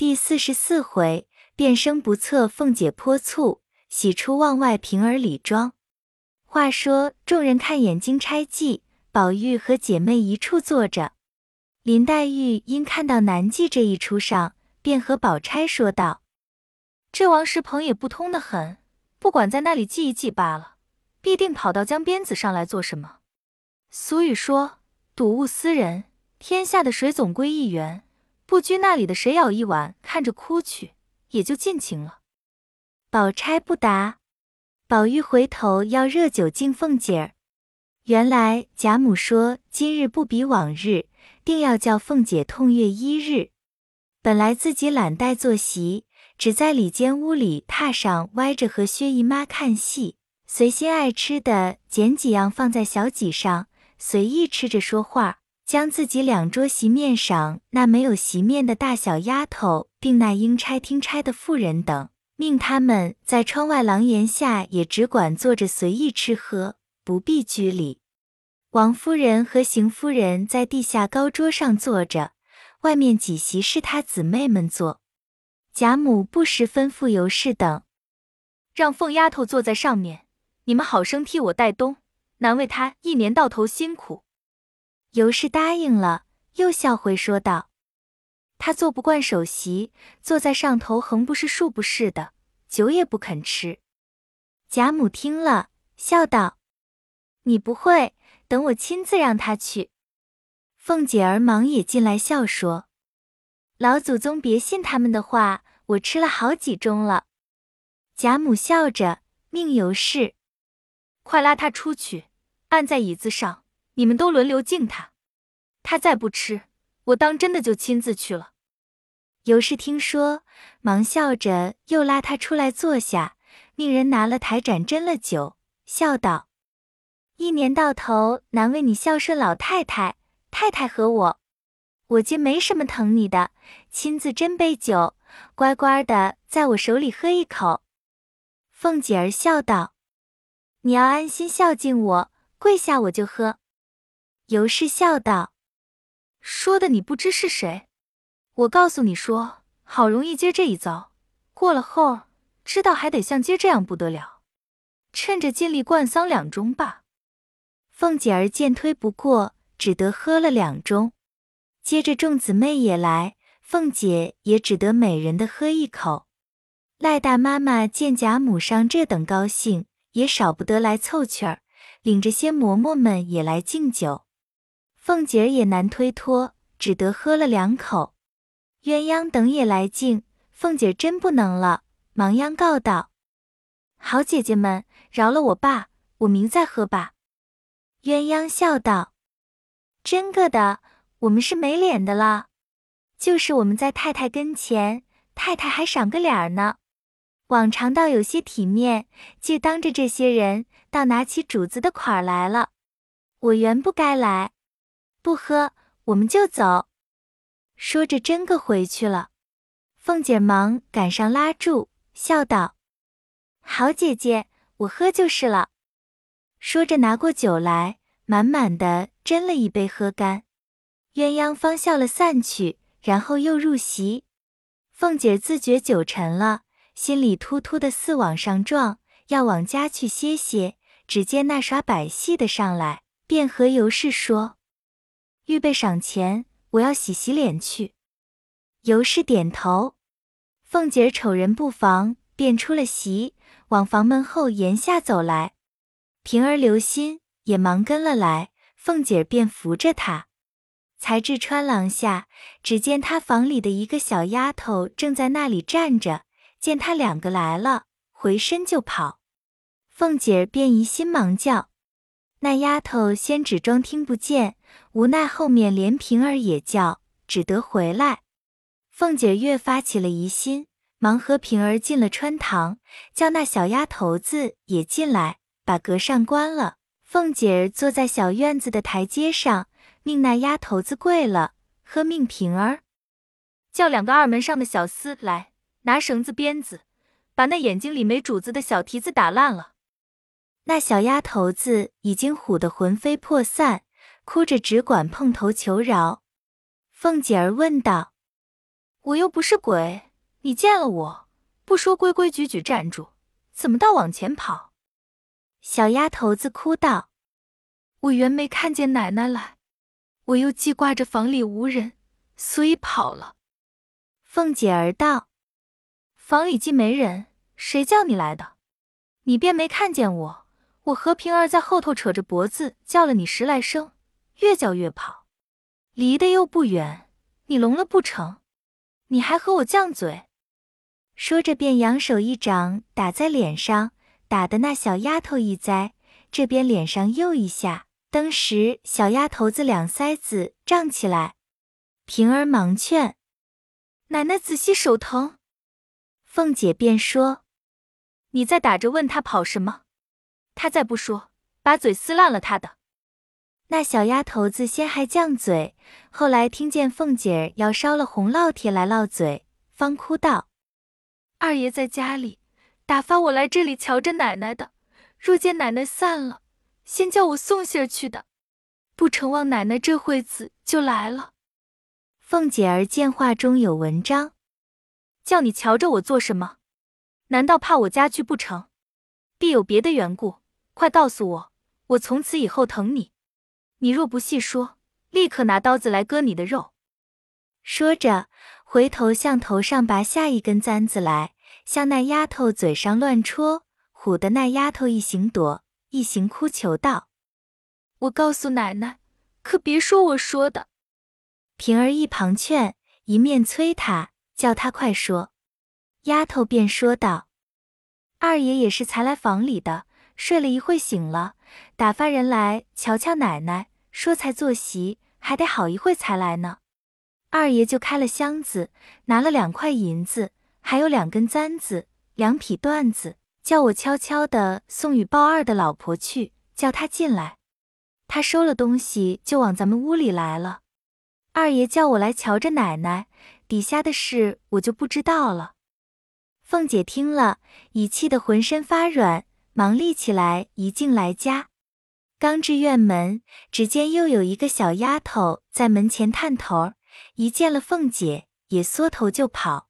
第四十四回，变声不测凤姐泼醋，喜出望外平儿李庄。话说众人看眼金钗记，宝玉和姐妹一处坐着。林黛玉因看到南记这一出上，便和宝钗说道：“这王石鹏也不通的很，不管在那里记一记罢了，必定跑到江边子上来做什么？俗语说，睹物思人，天下的水总归一源。”不拘那里的谁舀一碗，看着哭去，也就尽情了。宝钗不答，宝玉回头要热酒敬凤姐儿。原来贾母说今日不比往日，定要叫凤姐痛月一日。本来自己懒怠坐席，只在里间屋里榻上歪着和薛姨妈看戏，随心爱吃的捡几样放在小几上，随意吃着说话。将自己两桌席面上那没有席面的大小丫头，并那应差听差的妇人等，命他们在窗外廊檐下也只管坐着随意吃喝，不必拘礼。王夫人和邢夫人在地下高桌上坐着，外面几席是她姊妹们坐。贾母不时吩咐尤氏等，让凤丫头坐在上面，你们好生替我带冬，难为她一年到头辛苦。尤氏答应了，又笑回说道：“他坐不惯首席，坐在上头横不是竖不是的，酒也不肯吃。”贾母听了，笑道：“你不会，等我亲自让他去。”凤姐儿忙也进来笑说：“老祖宗别信他们的话，我吃了好几盅了。”贾母笑着命尤氏：“快拉他出去，按在椅子上。”你们都轮流敬他，他再不吃，我当真的就亲自去了。尤氏听说，忙笑着又拉他出来坐下，命人拿了台盏斟了酒，笑道：“一年到头难为你孝顺老太太、太太和我，我今没什么疼你的，亲自斟杯酒，乖乖的在我手里喝一口。”凤姐儿笑道：“你要安心孝敬我，跪下我就喝。”尤氏笑道：“说的你不知是谁？我告诉你说，好容易接这一遭，过了后知道还得像接这样不得了。趁着尽力灌丧两盅吧。”凤姐儿见推不过，只得喝了两盅。接着众姊妹也来，凤姐也只得每人的喝一口。赖大妈妈见贾母上这等高兴，也少不得来凑趣儿，领着些嬷嬷们也来敬酒。凤姐儿也难推脱，只得喝了两口。鸳鸯等也来敬，凤姐儿真不能了，忙央告道：“好姐姐们，饶了我罢，我明再喝吧。”鸳鸯笑道：“真个的，我们是没脸的了。就是我们在太太跟前，太太还赏个脸儿呢。往常倒有些体面，就当着这些人，倒拿起主子的款儿来了。我原不该来。”不喝，我们就走。说着，真个回去了。凤姐忙赶上拉住，笑道：“好姐姐，我喝就是了。”说着，拿过酒来，满满的斟了一杯，喝干。鸳鸯方笑了散去，然后又入席。凤姐自觉酒沉了，心里突突的似往上撞，要往家去歇歇。只见那耍百戏的上来，便和尤氏说。预备赏钱，我要洗洗脸去。尤氏点头。凤姐儿瞅人不防，便出了席，往房门后檐下走来。平儿留心，也忙跟了来。凤姐便扶着她，才至穿廊下，只见她房里的一个小丫头正在那里站着，见他两个来了，回身就跑。凤姐便疑心，忙叫。那丫头先只装听不见，无奈后面连平儿也叫，只得回来。凤姐越发起了疑心，忙和平儿进了穿堂，叫那小丫头子也进来，把隔扇关了。凤姐儿坐在小院子的台阶上，命那丫头子跪了，喝命平儿叫两个二门上的小厮来，拿绳子鞭子，把那眼睛里没主子的小蹄子打烂了。那小丫头子已经唬得魂飞魄散，哭着只管碰头求饶。凤姐儿问道：“我又不是鬼，你见了我不说规规矩矩站住，怎么倒往前跑？小丫头子哭道：“我原没看见奶奶来，我又记挂着房里无人，所以跑了。”凤姐儿道：“房里既没人，谁叫你来的？你便没看见我？我和平儿在后头扯着脖子叫了你十来声，越叫越跑，离得又不远，你聋了不成？”你还和我犟嘴，说着便扬手一掌打在脸上，打得那小丫头一栽，这边脸上又一下，当时小丫头子两腮子胀起来。平儿忙劝奶奶仔细手疼，凤姐便说：“你再打着问他跑什么？他再不说，把嘴撕烂了他的。”那小丫头子先还犟嘴，后来听见凤姐儿要烧了红烙铁来烙嘴，方哭道：“二爷在家里，打发我来这里瞧着奶奶的。若见奶奶散了，先叫我送信儿去的。不成望奶奶这会子就来了。”凤姐儿见话中有文章，叫你瞧着我做什么？难道怕我家去不成？必有别的缘故，快告诉我，我从此以后疼你。你若不细说，立刻拿刀子来割你的肉。说着，回头向头上拔下一根簪子来，向那丫头嘴上乱戳，唬得那丫头一行躲，一行哭求道：“我告诉奶奶，可别说我说的。”平儿一旁劝，一面催他，叫他快说。丫头便说道：“二爷也是才来房里的，睡了一会醒了，打发人来瞧瞧奶奶。”说才坐席，还得好一会才来呢。二爷就开了箱子，拿了两块银子，还有两根簪子，两匹缎子，叫我悄悄的送与鲍二的老婆去，叫他进来。他收了东西，就往咱们屋里来了。二爷叫我来瞧着奶奶，底下的事我就不知道了。凤姐听了，已气得浑身发软，忙立起来，一径来家。刚至院门，只见又有一个小丫头在门前探头，一见了凤姐，也缩头就跑。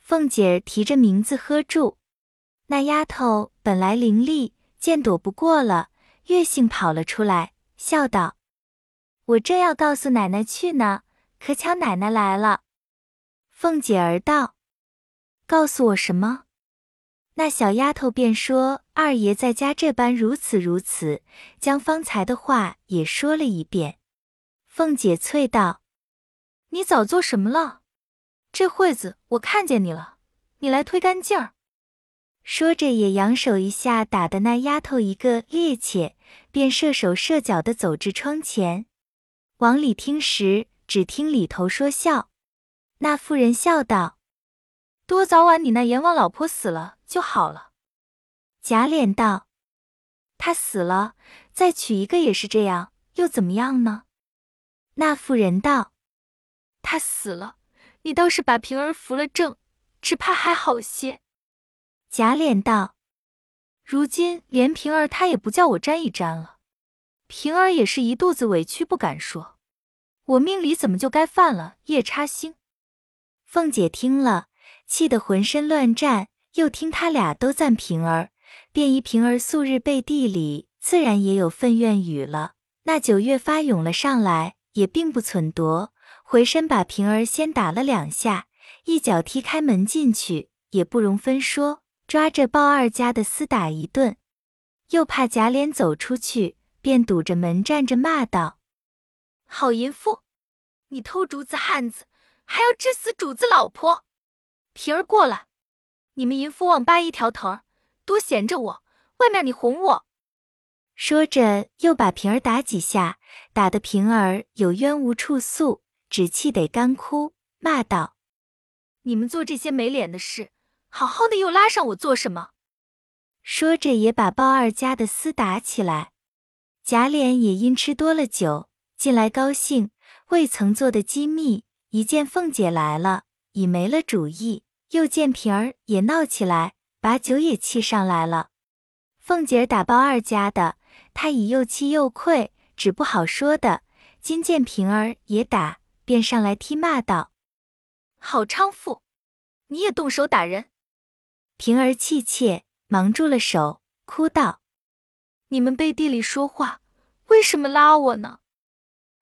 凤姐提着名字喝住，那丫头本来伶俐，见躲不过了，越性跑了出来，笑道：“我正要告诉奶奶去呢，可巧奶奶来了。”凤姐儿道：“告诉我什么？”那小丫头便说：“二爷在家这般如此如此，将方才的话也说了一遍。”凤姐啐道：“你早做什么了？这会子我看见你了，你来推干净儿。”说着也扬手一下，打的那丫头一个趔趄，便射手射脚的走至窗前，往里听时，只听里头说笑。那妇人笑道：“多早晚你那阎王老婆死了。”就好了。贾琏道：“他死了，再娶一个也是这样，又怎么样呢？”那妇人道：“他死了，你倒是把平儿扶了正，只怕还好些。”贾琏道：“如今连平儿他也不叫我沾一沾了，平儿也是一肚子委屈不敢说，我命里怎么就该犯了夜叉星？”凤姐听了，气得浑身乱颤。又听他俩都赞平儿，便依平儿素日背地里自然也有份怨语了。那酒越发涌了上来，也并不忖夺，回身把平儿先打了两下，一脚踢开门进去，也不容分说，抓着鲍二家的厮打一顿。又怕贾琏走出去，便堵着门站着骂道：“好淫妇，你偷主子汉子，还要治死主子老婆！平儿过来。”你们淫妇忘八一条藤儿，多闲着我，外面你哄我。说着又把平儿打几下，打得平儿有冤无处诉，只气得干哭，骂道：“你们做这些没脸的事，好好的又拉上我做什么？”说着也把鲍二家的厮打起来。贾琏也因吃多了酒，进来高兴，未曾做的机密，一见凤姐来了，已没了主意。又见平儿也闹起来，把酒也气上来了。凤姐儿打包二家的，她已又气又愧，只不好说的。今见平儿也打，便上来踢骂道：“好娼妇，你也动手打人！平儿气切，忙住了手，哭道：“你们背地里说话，为什么拉我呢？”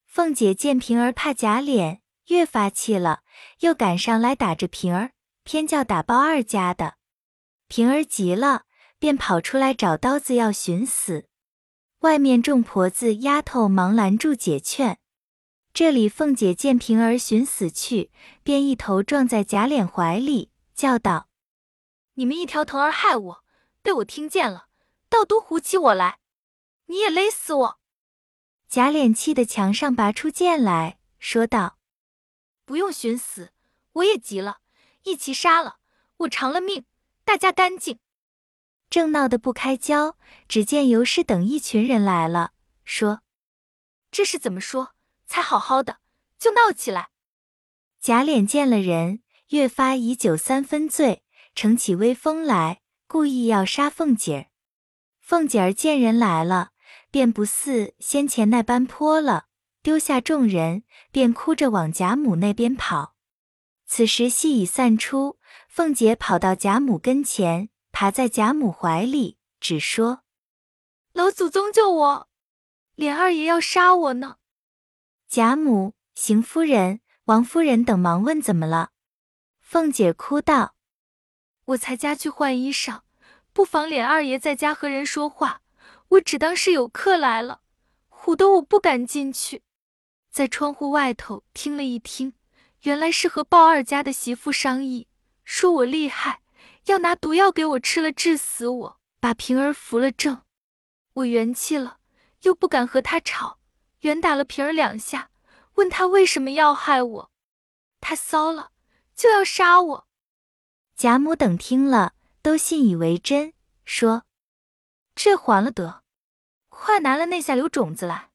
凤姐见平儿怕假脸，越发气了，又赶上来打着平儿，偏叫打包二家的。平儿急了，便跑出来找刀子要寻死。外面众婆子丫头忙拦住解劝。这里凤姐见平儿寻死去，便一头撞在贾琏怀里，叫道：“你们一条藤儿害我，被我听见了，倒都胡起我来，你也勒死我！”贾琏气得墙上拔出剑来说道：“不用寻死，我也急了，一齐杀了，我偿了命，大家干净。”正闹得不开交，只见尤氏等一群人来了，说：“这是怎么说？才好好的就闹起来。”贾琏见了人，越发以酒三分醉，乘起威风来，故意要杀凤姐儿。凤姐儿见人来了，便不似先前那般泼了，丢下众人，便哭着往贾母那边跑。此时戏已散出，凤姐跑到贾母跟前。爬在贾母怀里，只说：“老祖宗救我，琏二爷要杀我呢。”贾母、邢夫人、王夫人等忙问怎么了。凤姐哭道：“我才家去换衣裳，不妨琏二爷在家和人说话，我只当是有客来了，唬得我不敢进去，在窗户外头听了一听，原来是和鲍二家的媳妇商议，说我厉害。”要拿毒药给我吃了，治死我，把平儿扶了正。我元气了，又不敢和他吵，原打了平儿两下，问他为什么要害我，他骚了，就要杀我。贾母等听了，都信以为真，说：“这还了得，快拿了那下流种子来。”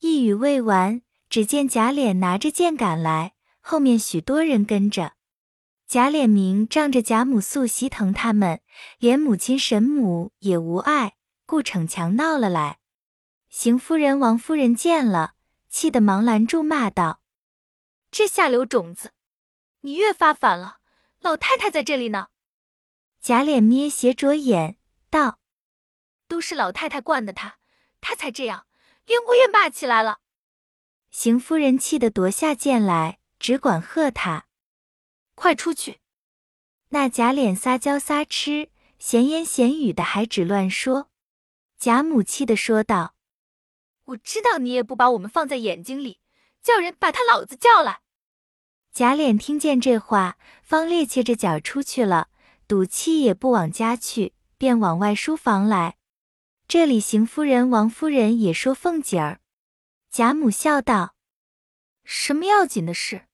一语未完，只见贾琏拿着剑赶来，后面许多人跟着。贾琏明仗着贾母素习疼他们，连母亲沈母也无碍，故逞强闹了来。邢夫人、王夫人见了，气得忙拦住，骂道：“这下流种子，你越发反了！老太太在这里呢。”贾琏捏斜着眼道：“都是老太太惯的他，他才这样，连我也骂起来了。”邢夫人气得夺下剑来，只管喝他。快出去！那贾琏撒娇撒痴，闲言闲语的，还只乱说。贾母气的说道：“我知道你也不把我们放在眼睛里，叫人把他老子叫来。”贾琏听见这话，方趔趄着脚出去了，赌气也不往家去，便往外书房来。这里邢夫人、王夫人也说凤姐儿。贾母笑道：“什么要紧的事？”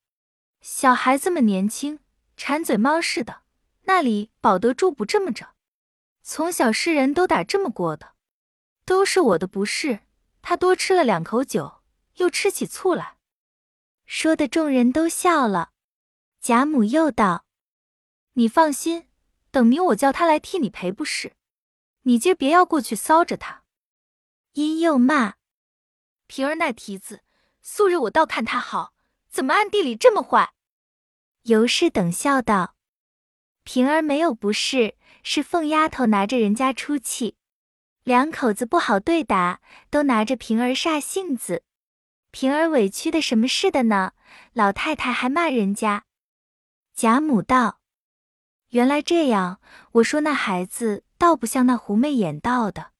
小孩子们年轻，馋嘴猫似的，那里保得住不这么着？从小世人都打这么过的，都是我的不是。他多吃了两口酒，又吃起醋来。说的众人都笑了。贾母又道：“你放心，等明我叫他来替你赔不是。你今儿别要过去骚着他。”因又骂平儿那蹄子，素日我倒看他好，怎么暗地里这么坏？尤氏等笑道：“平儿没有不是，是凤丫头拿着人家出气，两口子不好对打，都拿着平儿煞性子。平儿委屈的什么似的呢？老太太还骂人家。”贾母道：“原来这样，我说那孩子倒不像那狐媚眼道的，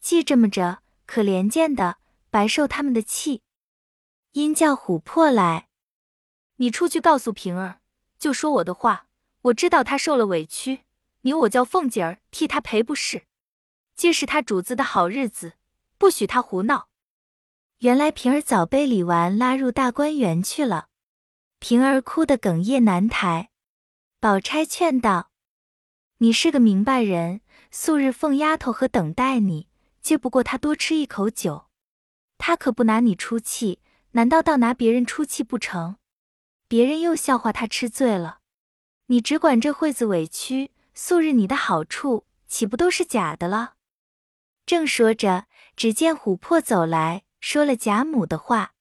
既这么着，可怜见的，白受他们的气。”因叫琥珀来。你出去告诉平儿，就说我的话。我知道他受了委屈，你我叫凤姐儿替他赔不是。今是他主子的好日子，不许他胡闹。原来平儿早被李纨拉入大观园去了，平儿哭得哽咽难抬。宝钗劝道：“你是个明白人，素日凤丫头和等待你，接不过她多吃一口酒，她可不拿你出气，难道倒拿别人出气不成？”别人又笑话他吃醉了，你只管这会子委屈，素日你的好处岂不都是假的了？正说着，只见琥珀走来说了贾母的话，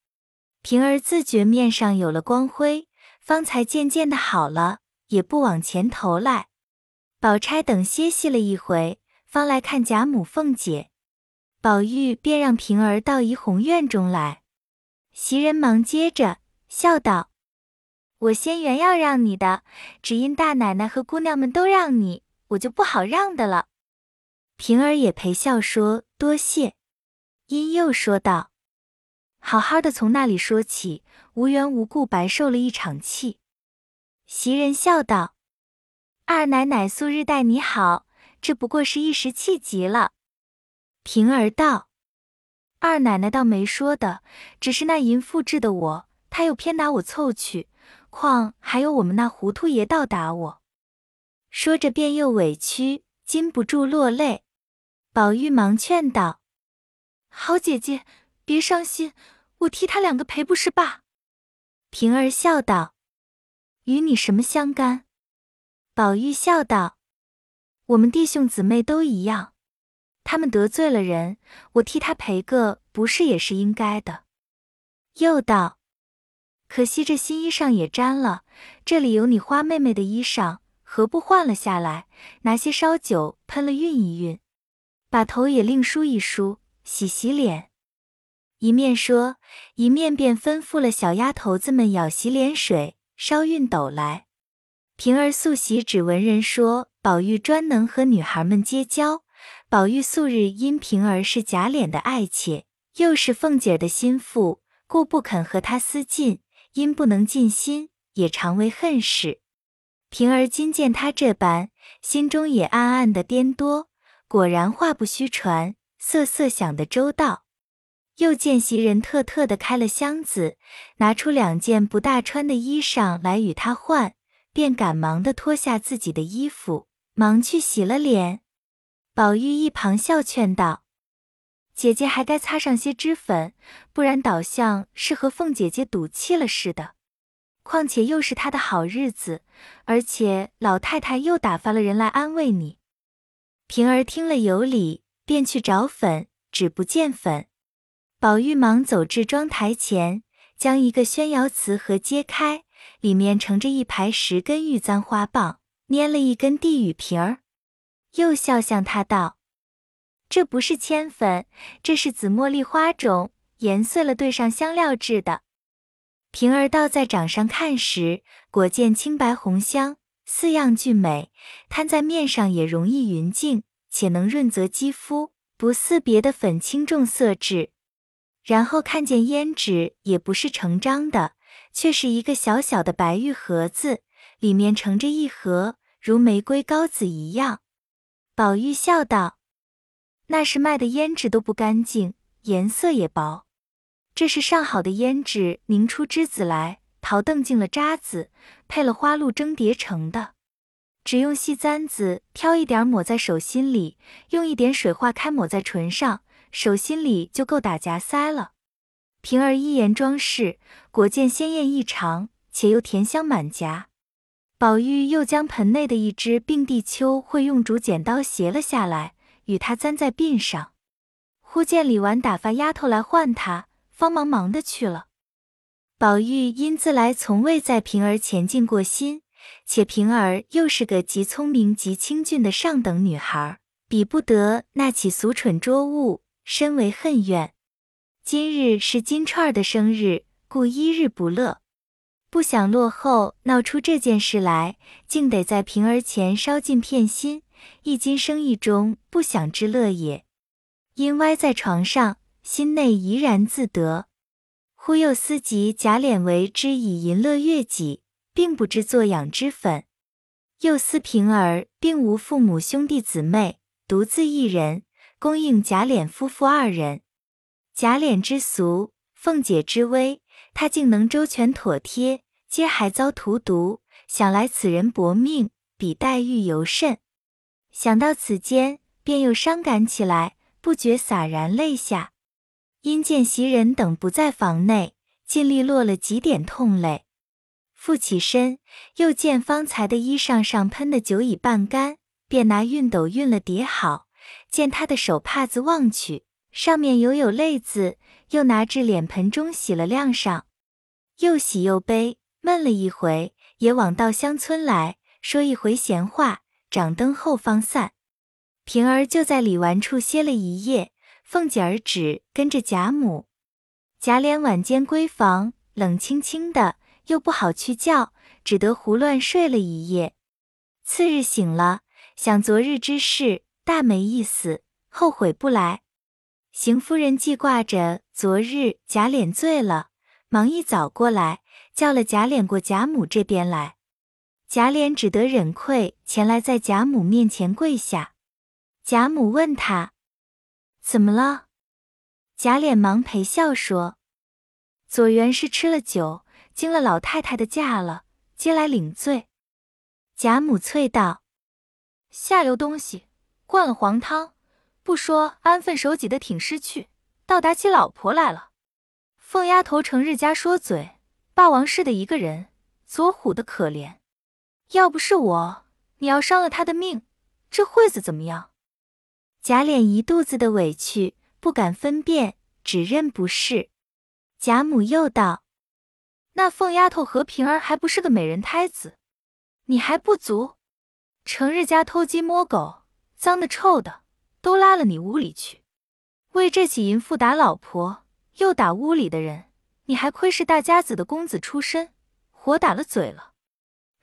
平儿自觉面上有了光辉，方才渐渐的好了，也不往前头来。宝钗等歇息了一回，方来看贾母、凤姐。宝玉便让平儿到怡红院中来。袭人忙接着笑道：“我先原要让你的，只因大奶奶和姑娘们都让你，我就不好让的了。”平儿也陪笑说：“多谢。”因又说道：“好好的从那里说起，无缘无故白受了一场气。”袭人笑道：“二奶奶素日待你好，这不过是一时气急了。”平儿道：“二奶奶倒没说的，只是那淫妇治的我，他又偏拿我凑去，况还有我们那糊涂爷倒打我。”说着便又委屈，禁不住落泪。宝玉忙劝道。好姐姐，别伤心，我替他两个赔不是罢。平儿笑道：“与你什么相干？”宝玉笑道：“我们弟兄姊妹都一样，他们得罪了人，我替他赔个，不是也是应该的？”又道：“可惜这新衣裳也沾了，这里有你花妹妹的衣裳，何不换了下来，拿些烧酒喷了熨一熨，把头也另梳一梳。”洗洗脸，一面说，一面便吩咐了小丫头子们舀洗脸水，烧熨斗来。平儿素喜只闻人说，宝玉专能和女孩们结交。宝玉素日因平儿是贾琏的爱妾，又是凤姐的心腹，故不肯和她私近，因不能尽心，也常为恨事。平儿今见他这般，心中也暗暗的颠多。果然话不虚传。瑟瑟想的周到，又见袭人特特的开了箱子，拿出两件不大穿的衣裳来与他换，便赶忙的脱下自己的衣服，忙去洗了脸。宝玉一旁笑劝道：“姐姐还该擦上些脂粉，不然倒像是和凤姐姐赌气了似的。况且又是她的好日子，而且老太太又打发了人来安慰你。”平儿听了有理。便去找粉，只不见粉。宝玉忙走至妆台前，将一个宣窑瓷盒揭开，里面盛着一排十根玉簪花棒，拈了一根递与瓶儿，又笑向他道：“这不是铅粉，这是紫茉莉花种研碎了兑上香料制的。”平儿倒在掌上看时，果见青白红香，四样俱美，摊在面上也容易匀净。且能润泽肌肤，不似别的粉轻重色质。然后看见胭脂也不是成张的，却是一个小小的白玉盒子，里面盛着一盒如玫瑰膏子一样。宝玉笑道：“那是卖的胭脂都不干净，颜色也薄。这是上好的胭脂凝出脂子来，淘澄净了渣子，配了花露蒸叠成的。”只用细簪子挑一点抹在手心里，用一点水化开抹在唇上，手心里就够打夹腮了。平儿一言装饰，果见鲜艳异常，且又甜香满颊。宝玉又将盆内的一只并蒂秋会用竹剪刀斜了下来，与他簪在鬓上。忽见李纨打发丫头来唤他，方忙忙的去了。宝玉因自来从未在平儿前进过心。且平儿又是个极聪明极清俊的上等女孩，比不得那起俗蠢拙物，深为恨怨。今日是金钏儿的生日，故一日不乐，不想落后闹出这件事来，竟得在平儿前烧尽片心，一今生意中不想之乐也。因歪在床上，心内怡然自得。忽又思及贾琏为之以淫乐悦己。并不知作养之粉，又思平儿并无父母兄弟姊妹，独自一人供应贾琏夫妇二人。贾琏之俗，凤姐之威，他竟能周全妥帖，皆还遭荼毒。想来此人薄命，比黛玉尤甚。想到此间，便又伤感起来，不觉洒然泪下。因见袭人等不在房内，尽力落了几点痛泪。复起身，又见方才的衣裳上喷的酒已半干，便拿熨斗熨了叠好。见他的手帕子望去，上面犹有泪渍，又拿至脸盆中洗了晾上，又喜又悲，闷了一回，也往稻香村来说一回闲话，掌灯后方散。平儿就在李纨处歇了一夜，凤姐儿只跟着贾母。贾琏晚间闺房，冷清清的，又不好去叫，只得胡乱睡了一夜。次日醒了，想昨日之事，大没意思，后悔不来。邢夫人记挂着昨日贾琏醉了，忙一早过来，叫了贾琏过贾母这边来。贾琏只得忍愧前来，在贾母面前跪下。贾母问他怎么了，贾琏忙陪笑说：“左元是吃了酒，惊了老太太的驾了，接来领罪。”贾母啐道：“下流东西，灌了黄汤，不说安分守己的挺尸去，倒打起老婆来了。凤丫头成日家说嘴，霸王似的一个人，左虎的可怜。要不是我，你要伤了他的命，这会子怎么样？”贾琏一肚子的委屈，不敢分辨，只认不是。贾母又道：“那凤丫头和平儿还不是个美人胎子，你还不足？成日家偷鸡摸狗，脏的臭的，都拉了你屋里去。为这起淫妇打老婆，又打屋里的人，你还亏是大家子的公子出身，活打了嘴了。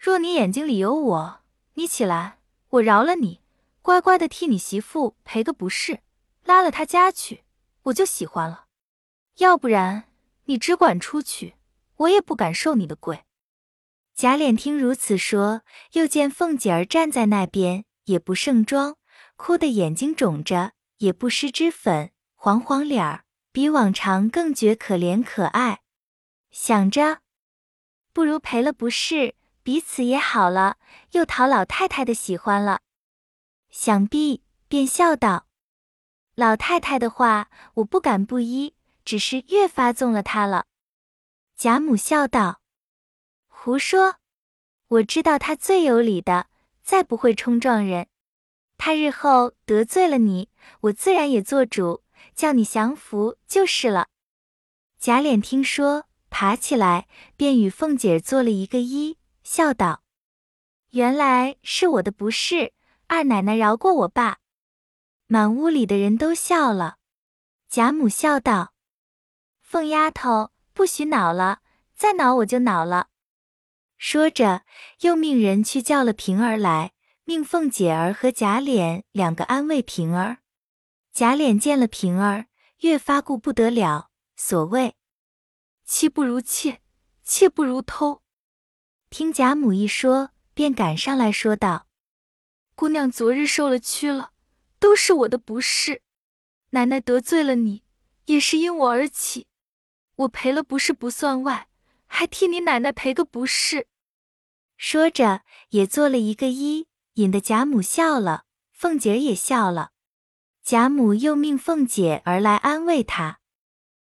若你眼睛里有我，你起来，我饶了你。”乖乖的替你媳妇赔个不是，拉了他家去，我就喜欢了。要不然你只管出去，我也不敢受你的跪。贾琏听如此说，又见凤姐儿站在那边，也不盛妆，哭得眼睛肿着，也不施脂粉，黄黄脸儿，比往常更觉可怜可爱。想着，不如赔了不是，彼此也好了，又讨老太太的喜欢了。想必便笑道：“老太太的话，我不敢不依，只是越发纵了她了。”贾母笑道：“胡说！我知道他最有理的，再不会冲撞人。他日后得罪了你，我自然也做主，叫你降服就是了。”贾琏听说，爬起来，便与凤姐做了一个揖，笑道：“原来是我的不是。”二奶奶饶过我吧！满屋里的人都笑了。贾母笑道：“凤丫头，不许恼了，再恼我就恼了。”说着，又命人去叫了平儿来，命凤姐儿和贾琏两个安慰平儿。贾琏见了平儿，越发顾不得了。所谓妻不如妾，妾不如偷。听贾母一说，便赶上来说道。姑娘昨日受了屈了，都是我的不是。奶奶得罪了你，也是因我而起。我赔了不是不算外，还替你奶奶赔个不是。说着，也做了一个揖，引得贾母笑了，凤姐也笑了。贾母又命凤姐儿来安慰她。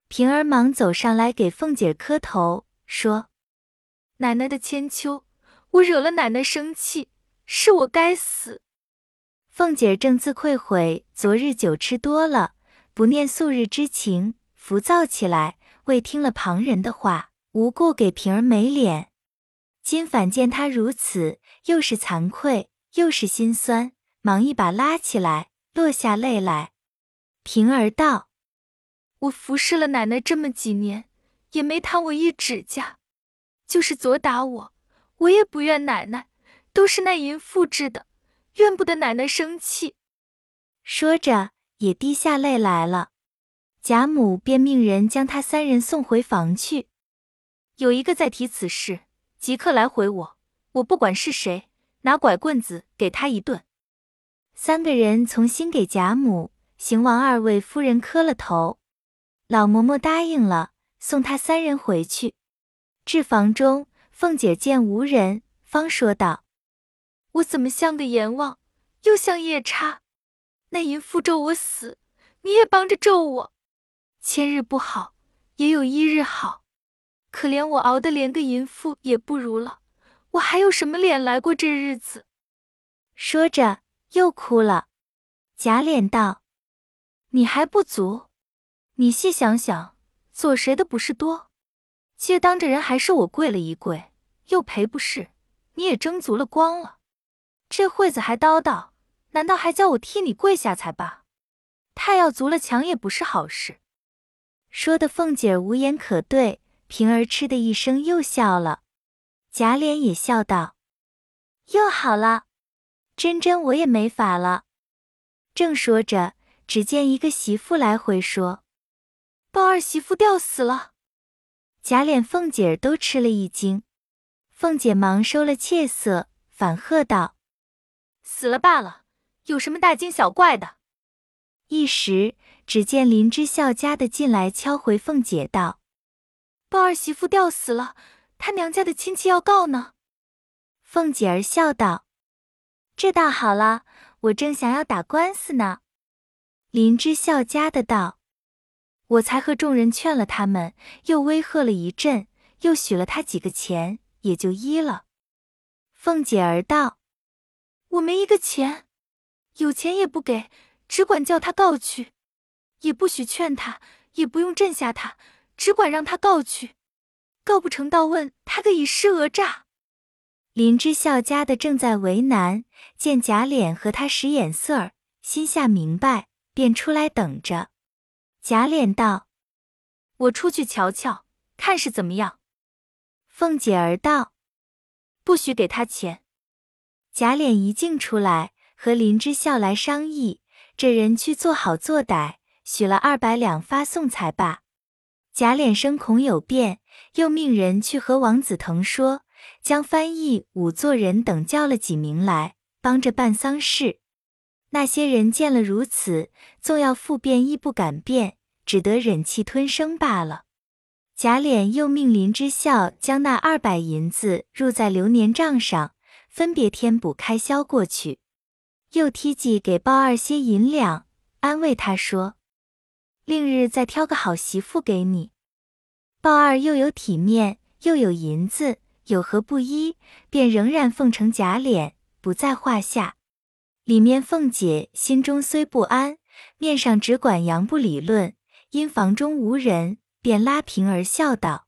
平儿忙走上来给凤姐磕头，说：“奶奶的千秋，我惹了奶奶生气，是我该死。”凤姐正自愧悔，昨日酒吃多了，不念素日之情，浮躁起来，未听了旁人的话，无故给平儿没脸。今反见他如此，又是惭愧，又是心酸，忙一把拉起来，落下泪来。平儿道：“我服侍了奶奶这么几年，也没弹我一指甲，就是昨打我，我也不怨奶奶，都是那银复制的。”怨不得奶奶生气，说着也滴下泪来了。贾母便命人将他三人送回房去。有一个在提此事，即刻来回我，我不管是谁，拿拐棍子给他一顿。三个人从新给贾母、邢王二位夫人磕了头。老嬷嬷答应了，送他三人回去。至房中，凤姐见无人，方说道。我怎么像个阎王，又像夜叉？那淫妇咒我死，你也帮着咒我。千日不好，也有一日好。可怜我熬得连个淫妇也不如了，我还有什么脸来过这日子？说着又哭了。贾琏道：“你还不足？你细想想，做谁的不是多？今当着人还是我跪了一跪，又赔不是，你也争足了光了。这会子还叨叨，难道还叫我替你跪下才罢？太要足了强也不是好事。说的凤姐无言可对，平儿嗤的一声又笑了。贾琏也笑道：“又好了，真真我也没法了。”正说着，只见一个媳妇来回说：“鲍二媳妇吊死了。”贾琏、凤姐儿都吃了一惊。凤姐忙收了怯色，反喝道。死了罢了，有什么大惊小怪的？一时，只见林之孝家的进来敲回凤姐道：“鲍二媳妇吊死了，他娘家的亲戚要告呢。”凤姐儿笑道：“这倒好了，我正想要打官司呢。”林之孝家的道：“我才和众人劝了他们，又威吓了一阵，又许了他几个钱，也就依了。”凤姐儿道。我没一个钱，有钱也不给，只管叫他告去，也不许劝他，也不用镇下他，只管让他告去。告不成，倒问他个以施讹诈。林之孝家的正在为难，见贾琏和他使眼色儿，心下明白，便出来等着。贾琏道：“我出去瞧瞧，看是怎么样。”凤姐儿道：“不许给他钱。”贾琏一进出来，和林之孝来商议，这人去做好做歹，许了二百两发送才罢。贾琏生恐有变，又命人去和王子腾说，将翻译、仵作人等叫了几名来，帮着办丧事。那些人见了如此，纵要复变，亦不敢变，只得忍气吞声罢了。贾琏又命林之孝将那二百银子入在流年账上。分别添补开销过去，又提计给鲍二些银两，安慰他说：“另日再挑个好媳妇给你。”鲍二又有体面，又有银子，有何不依？便仍然奉承贾琏，不在话下。里面凤姐心中虽不安，面上只管佯不理论。因房中无人，便拉平儿笑道：“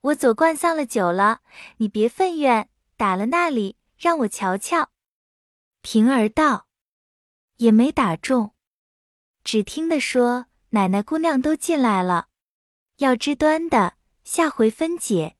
我左灌丧了酒了，你别愤怨。”打了那里，让我瞧瞧。平儿道：“也没打中，只听得说奶奶姑娘都进来了，要知端的，下回分解。”